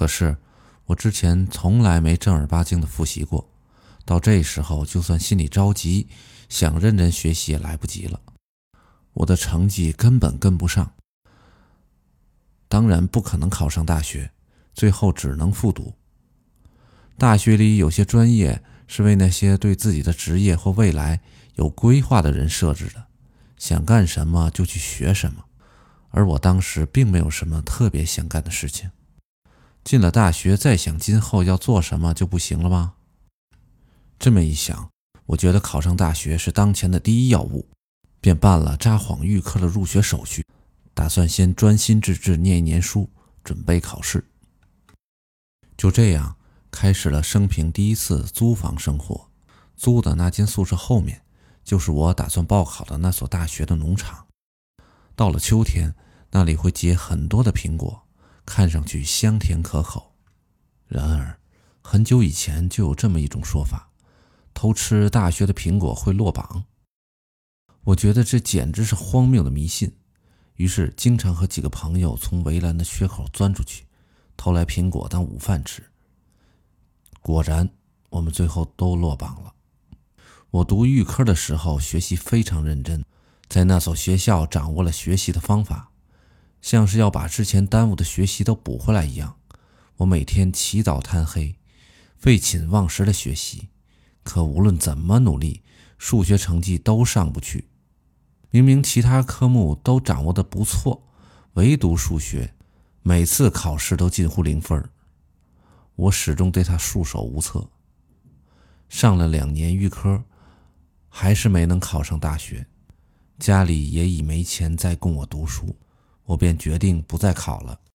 可是我之前从来没正儿八经的复习过，到这时候就算心里着急，想认真学习也来不及了。我的成绩根本跟不上，当然不可能考上大学，最后只能复读。大学里有些专业是为那些对自己的职业或未来有规划的人设置的，想干什么就去学什么。而我当时并没有什么特别想干的事情。进了大学，再想今后要做什么就不行了吗？这么一想，我觉得考上大学是当前的第一要务。便办了札幌预科的入学手续，打算先专心致志念一年书，准备考试。就这样开始了生平第一次租房生活。租的那间宿舍后面，就是我打算报考的那所大学的农场。到了秋天，那里会结很多的苹果，看上去香甜可口。然而，很久以前就有这么一种说法：偷吃大学的苹果会落榜。我觉得这简直是荒谬的迷信，于是经常和几个朋友从围栏的缺口钻出去，偷来苹果当午饭吃。果然，我们最后都落榜了。我读预科的时候学习非常认真，在那所学校掌握了学习的方法，像是要把之前耽误的学习都补回来一样。我每天起早贪黑，废寝忘食的学习，可无论怎么努力，数学成绩都上不去。明明其他科目都掌握的不错，唯独数学，每次考试都近乎零分我始终对他束手无策。上了两年预科，还是没能考上大学，家里也已没钱再供我读书，我便决定不再考了。